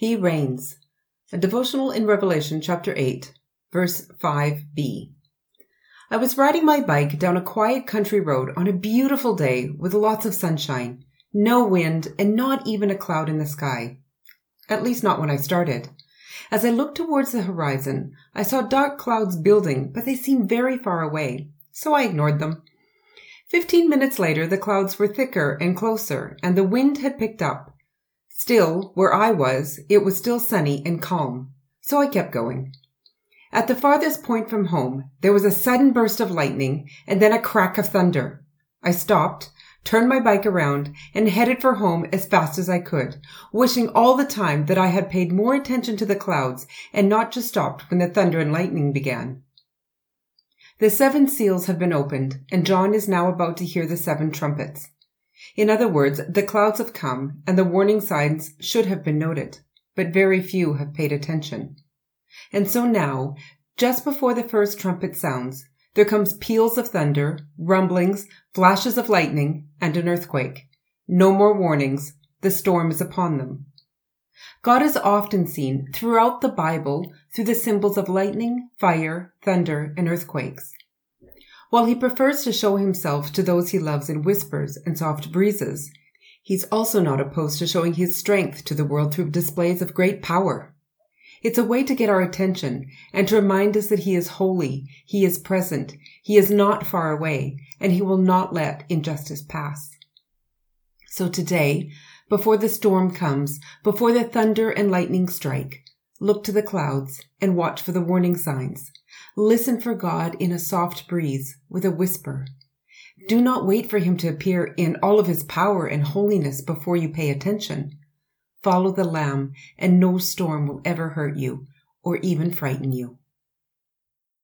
He reigns. A devotional in Revelation chapter 8, verse 5b. I was riding my bike down a quiet country road on a beautiful day with lots of sunshine, no wind, and not even a cloud in the sky. At least not when I started. As I looked towards the horizon, I saw dark clouds building, but they seemed very far away, so I ignored them. Fifteen minutes later, the clouds were thicker and closer, and the wind had picked up. Still, where I was, it was still sunny and calm, so I kept going. At the farthest point from home, there was a sudden burst of lightning and then a crack of thunder. I stopped, turned my bike around, and headed for home as fast as I could, wishing all the time that I had paid more attention to the clouds and not just stopped when the thunder and lightning began. The seven seals have been opened, and John is now about to hear the seven trumpets. In other words, the clouds have come, and the warning signs should have been noted, but very few have paid attention. And so now, just before the first trumpet sounds, there comes peals of thunder, rumblings, flashes of lightning, and an earthquake. No more warnings. The storm is upon them. God is often seen throughout the Bible through the symbols of lightning, fire, thunder, and earthquakes. While he prefers to show himself to those he loves in whispers and soft breezes, he's also not opposed to showing his strength to the world through displays of great power. It's a way to get our attention and to remind us that he is holy, he is present, he is not far away, and he will not let injustice pass. So today, before the storm comes, before the thunder and lightning strike, look to the clouds and watch for the warning signs. Listen for God in a soft breeze with a whisper. Do not wait for him to appear in all of his power and holiness before you pay attention. Follow the Lamb, and no storm will ever hurt you or even frighten you.